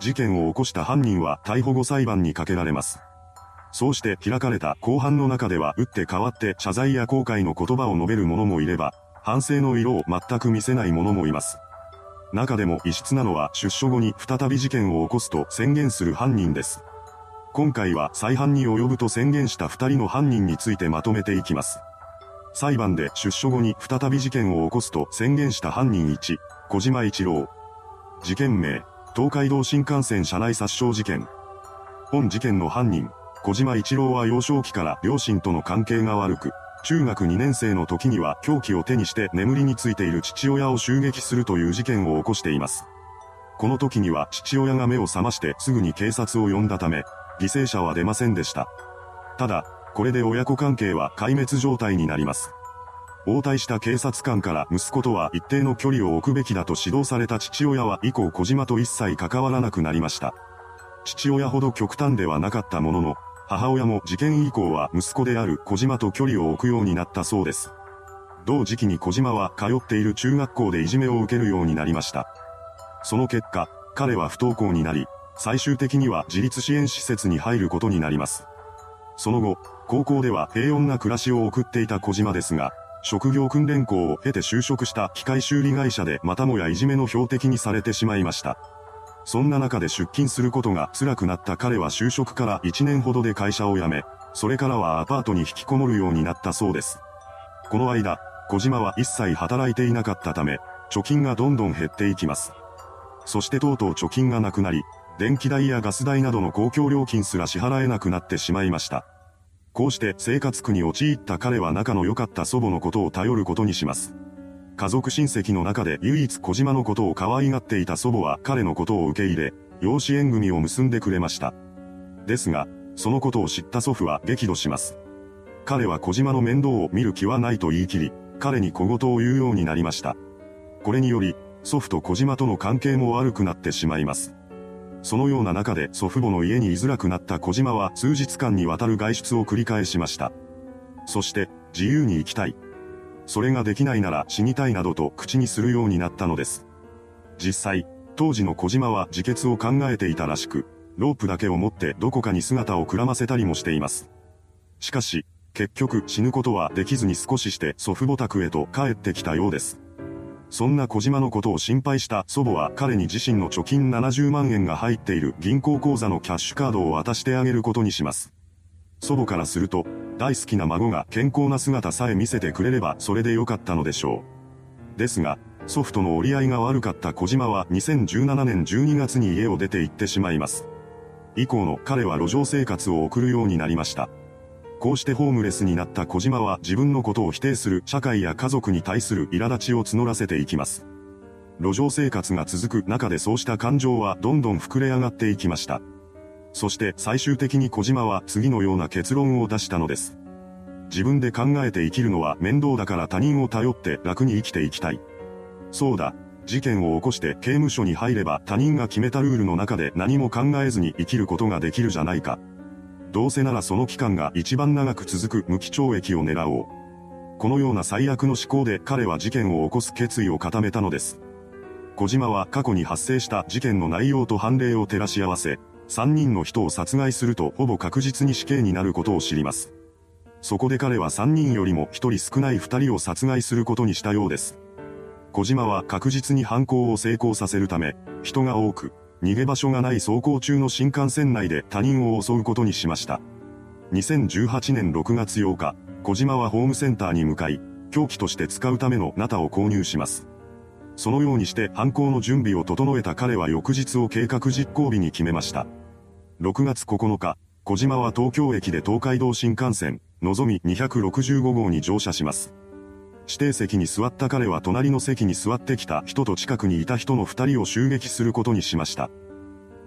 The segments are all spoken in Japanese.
事件を起こした犯人は逮捕後裁判にかけられます。そうして開かれた後半の中では打って変わって謝罪や後悔の言葉を述べる者もいれば、反省の色を全く見せない者もいます。中でも異質なのは出所後に再び事件を起こすと宣言する犯人です。今回は再犯に及ぶと宣言した二人の犯人についてまとめていきます。裁判で出所後に再び事件を起こすと宣言した犯人1、小島一郎。事件名、東海道新幹線車内殺傷事件。本事件の犯人、小島一郎は幼少期から両親との関係が悪く、中学2年生の時には凶器を手にして眠りについている父親を襲撃するという事件を起こしています。この時には父親が目を覚ましてすぐに警察を呼んだため、犠牲者は出ませんでした。ただ、これで親子関係は壊滅状態になります。応対した警察官から息子とは一定の距離を置くべきだと指導された父親は以降小島と一切関わらなくなりました。父親ほど極端ではなかったものの、母親も事件以降は息子である小島と距離を置くようになったそうです。同時期に小島は通っている中学校でいじめを受けるようになりました。その結果、彼は不登校になり、最終的には自立支援施設に入ることになります。その後、高校では平穏な暮らしを送っていた小島ですが、職業訓練校を経て就職した機械修理会社でまたもやいじめの標的にされてしまいました。そんな中で出勤することが辛くなった彼は就職から1年ほどで会社を辞め、それからはアパートに引きこもるようになったそうです。この間、小島は一切働いていなかったため、貯金がどんどん減っていきます。そしてとうとう貯金がなくなり、電気代やガス代などの公共料金すら支払えなくなってしまいました。こうして生活苦に陥った彼は仲の良かった祖母のことを頼ることにします。家族親戚の中で唯一小島のことを可愛がっていた祖母は彼のことを受け入れ、養子縁組を結んでくれました。ですが、そのことを知った祖父は激怒します。彼は小島の面倒を見る気はないと言い切り、彼に小言を言うようになりました。これにより、祖父と小島との関係も悪くなってしまいます。そのような中で祖父母の家に居づらくなった小島は数日間にわたる外出を繰り返しました。そして、自由に生きたい。それができないなら死にたいなどと口にするようになったのです。実際、当時の小島は自決を考えていたらしく、ロープだけを持ってどこかに姿をくらませたりもしています。しかし、結局死ぬことはできずに少しして祖父母宅へと帰ってきたようです。そんな小島のことを心配した祖母は彼に自身の貯金70万円が入っている銀行口座のキャッシュカードを渡してあげることにします。祖母からすると、大好きな孫が健康な姿さえ見せてくれればそれでよかったのでしょう。ですが、祖父との折り合いが悪かった小島は2017年12月に家を出て行ってしまいます。以降の彼は路上生活を送るようになりました。こうしてホームレスになった小島は自分のことを否定する社会や家族に対する苛立ちを募らせていきます。路上生活が続く中でそうした感情はどんどん膨れ上がっていきました。そして最終的に小島は次のような結論を出したのです。自分で考えて生きるのは面倒だから他人を頼って楽に生きていきたい。そうだ、事件を起こして刑務所に入れば他人が決めたルールの中で何も考えずに生きることができるじゃないか。どうせならその期間が一番長く続く無期懲役を狙おう。このような最悪の思考で彼は事件を起こす決意を固めたのです。小島は過去に発生した事件の内容と判例を照らし合わせ、3人の人を殺害するとほぼ確実に死刑になることを知ります。そこで彼は3人よりも1人少ない2人を殺害することにしたようです。小島は確実に犯行を成功させるため、人が多く、逃げ場所がない走行中の新幹線内で他人を襲うことにしました。2018年6月8日、小島はホームセンターに向かい、凶器として使うためのナタを購入します。そのようにして犯行の準備を整えた彼は翌日を計画実行日に決めました。6月9日、小島は東京駅で東海道新幹線、のぞみ265号に乗車します。指定席に座った彼は隣の席に座ってきた人と近くにいた人の二人を襲撃することにしました。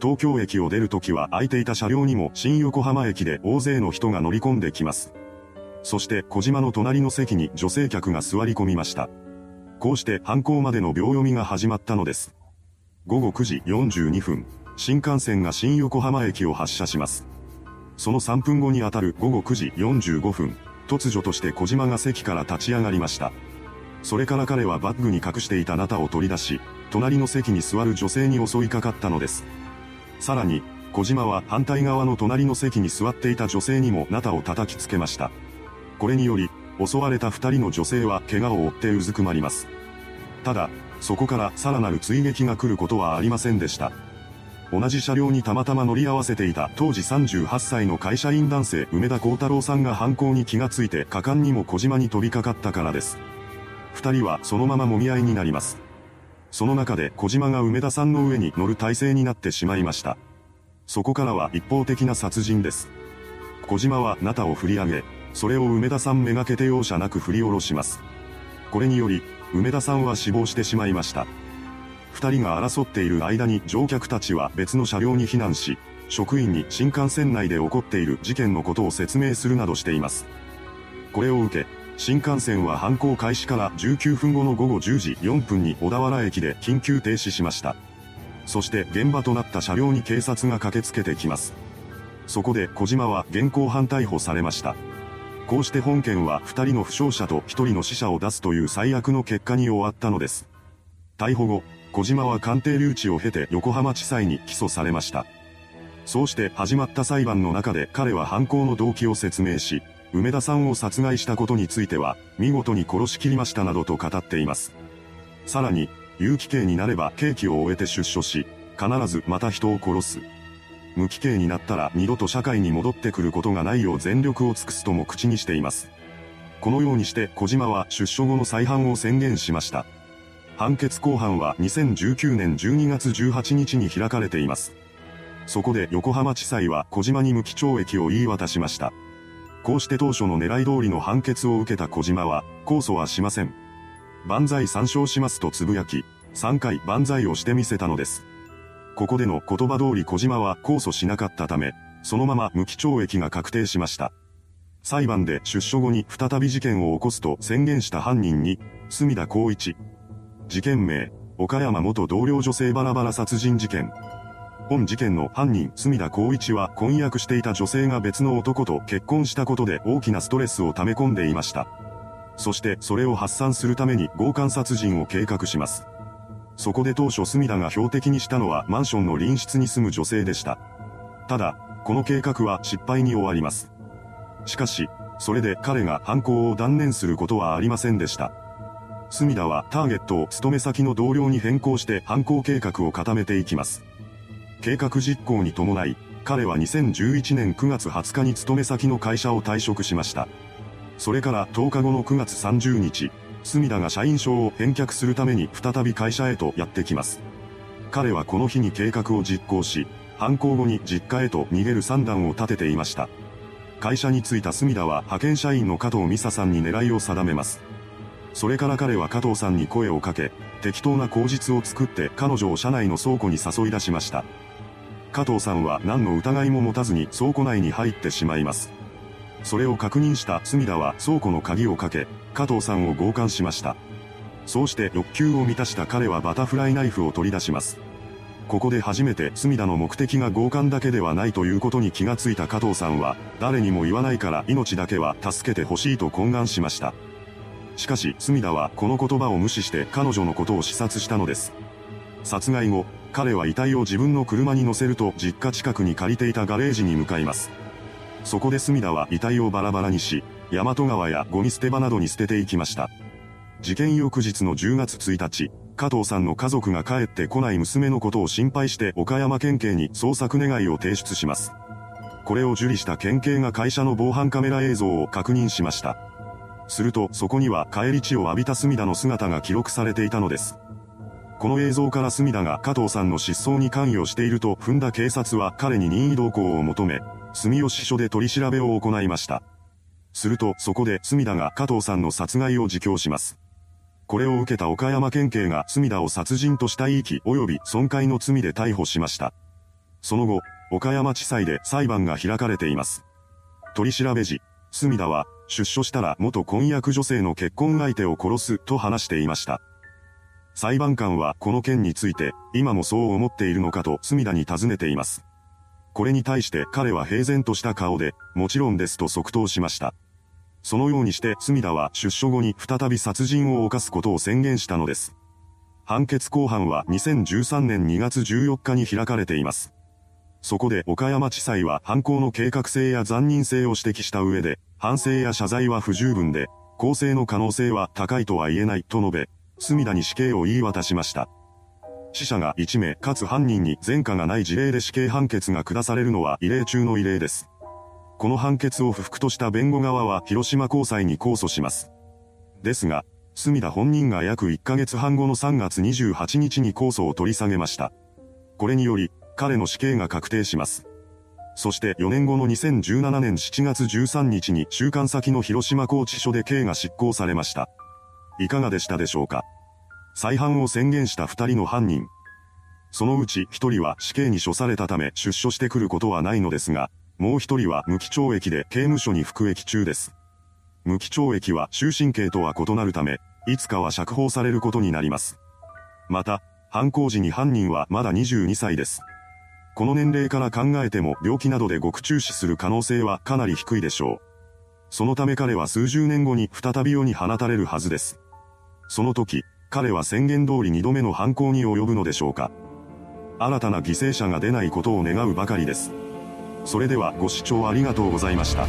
東京駅を出るときは空いていた車両にも新横浜駅で大勢の人が乗り込んできます。そして小島の隣の席に女性客が座り込みました。こうして犯行までの秒読みが始まったのです。午後9時42分、新幹線が新横浜駅を発車します。その3分後にあたる午後9時45分、突如として小島が席から立ち上がりました。それから彼はバッグに隠していたナタを取り出し、隣の席に座る女性に襲いかかったのです。さらに、小島は反対側の隣の席に座っていた女性にもナタを叩きつけました。これにより、襲われた二人の女性は怪我を負ってうずくまります。ただ、そこからさらなる追撃が来ることはありませんでした。同じ車両にたまたま乗り合わせていた当時38歳の会社員男性梅田幸太郎さんが犯行に気がついて果敢にも小島に飛びかかったからです。二人はそのまま揉み合いになります。その中で小島が梅田さんの上に乗る体勢になってしまいました。そこからは一方的な殺人です。小島はナタを振り上げ、それを梅田さんめがけて容赦なく振り下ろします。これにより、梅田さんは死亡してしまいました。二人が争っている間に乗客たちは別の車両に避難し、職員に新幹線内で起こっている事件のことを説明するなどしています。これを受け、新幹線は犯行開始から19分後の午後10時4分に小田原駅で緊急停止しました。そして現場となった車両に警察が駆けつけてきます。そこで小島は現行犯逮捕されました。こうして本件は2人の負傷者と1人の死者を出すという最悪の結果に終わったのです。逮捕後、小島は鑑定留置を経て横浜地裁に起訴されました。そうして始まった裁判の中で彼は犯行の動機を説明し、梅田さんを殺害したことについては、見事に殺しきりましたなどと語っています。さらに、有期刑になれば刑期を終えて出所し、必ずまた人を殺す。無期刑になったら二度と社会に戻ってくることがないよう全力を尽くすとも口にしています。このようにして小島は出所後の再犯を宣言しました。判決公判は2019年12月18日に開かれています。そこで横浜地裁は小島に無期懲役を言い渡しました。こうして当初の狙い通りの判決を受けた小島は、控訴はしません。万歳参照しますとつぶやき、3回万歳をしてみせたのです。ここでの言葉通り小島は控訴しなかったため、そのまま無期懲役が確定しました。裁判で出所後に再び事件を起こすと宣言した犯人に、隅田光一。事件名、岡山元同僚女性バラバラ殺人事件。本事件の犯人、隅田光一は婚約していた女性が別の男と結婚したことで大きなストレスを溜め込んでいました。そしてそれを発散するために強姦殺人を計画します。そこで当初隅田が標的にしたのはマンションの隣室に住む女性でした。ただ、この計画は失敗に終わります。しかし、それで彼が犯行を断念することはありませんでした。隅田はターゲットを勤め先の同僚に変更して犯行計画を固めていきます。計画実行に伴い、彼は2011年9月20日に勤め先の会社を退職しました。それから10日後の9月30日、隅田が社員証を返却するために再び会社へとやってきます。彼はこの日に計画を実行し、犯行後に実家へと逃げる算段を立てていました。会社に着いた隅田は派遣社員の加藤美沙さんに狙いを定めます。それから彼は加藤さんに声をかけ、適当な口実を作って彼女を社内の倉庫に誘い出しました。加藤さんは何の疑いも持たずに倉庫内に入ってしまいます。それを確認した隅田は倉庫の鍵をかけ、加藤さんを強姦しました。そうして欲求を満たした彼はバタフライナイフを取り出します。ここで初めて隅田の目的が強姦だけではないということに気がついた加藤さんは、誰にも言わないから命だけは助けてほしいと懇願しました。しかし、隅田はこの言葉を無視して彼女のことを視察したのです。殺害後、彼は遺体を自分の車に乗せると実家近くに借りていたガレージに向かいます。そこで隅田は遺体をバラバラにし、大和川やゴミ捨て場などに捨てていきました。事件翌日の10月1日、加藤さんの家族が帰ってこない娘のことを心配して岡山県警に捜索願いを提出します。これを受理した県警が会社の防犯カメラ映像を確認しました。するとそこには帰り血を浴びた隅田の姿が記録されていたのです。この映像から隅田が加藤さんの失踪に関与していると踏んだ警察は彼に任意同行を求め、住吉署で取り調べを行いました。するとそこで隅田が加藤さんの殺害を自供します。これを受けた岡山県警が隅田を殺人とした遺棄及び損壊の罪で逮捕しました。その後、岡山地裁で裁判が開かれています。取り調べ時、隅田は出所したら元婚約女性の結婚相手を殺すと話していました。裁判官はこの件について今もそう思っているのかと隅田に尋ねています。これに対して彼は平然とした顔で、もちろんですと即答しました。そのようにして隅田は出所後に再び殺人を犯すことを宣言したのです。判決公判は2013年2月14日に開かれています。そこで岡山地裁は犯行の計画性や残忍性を指摘した上で、反省や謝罪は不十分で、公正の可能性は高いとは言えないと述べ、隅田に死刑を言い渡しました。死者が1名かつ犯人に前科がない事例で死刑判決が下されるのは異例中の異例です。この判決を不服とした弁護側は広島高裁に控訴します。ですが、隅田本人が約1ヶ月半後の3月28日に控訴を取り下げました。これにより、彼の死刑が確定します。そして4年後の2017年7月13日に週間先の広島拘置所で刑が執行されました。いかがでしたでしょうか？再犯を宣言した2人の犯人。そのうち1人は死刑に処されたため出所してくることはないのですが、もう1人は無期懲役で刑務所に服役中です。無期懲役は終身刑とは異なるため、いつかは釈放されることになります。また、犯行時に犯人はまだ22歳です。この年齢から考えても病気などで極中死する可能性はかなり低いでしょう。そのため彼は数十年後に再び世に放たれるはずです。その時、彼は宣言通り二度目の犯行に及ぶのでしょうか。新たな犠牲者が出ないことを願うばかりです。それではご視聴ありがとうございました。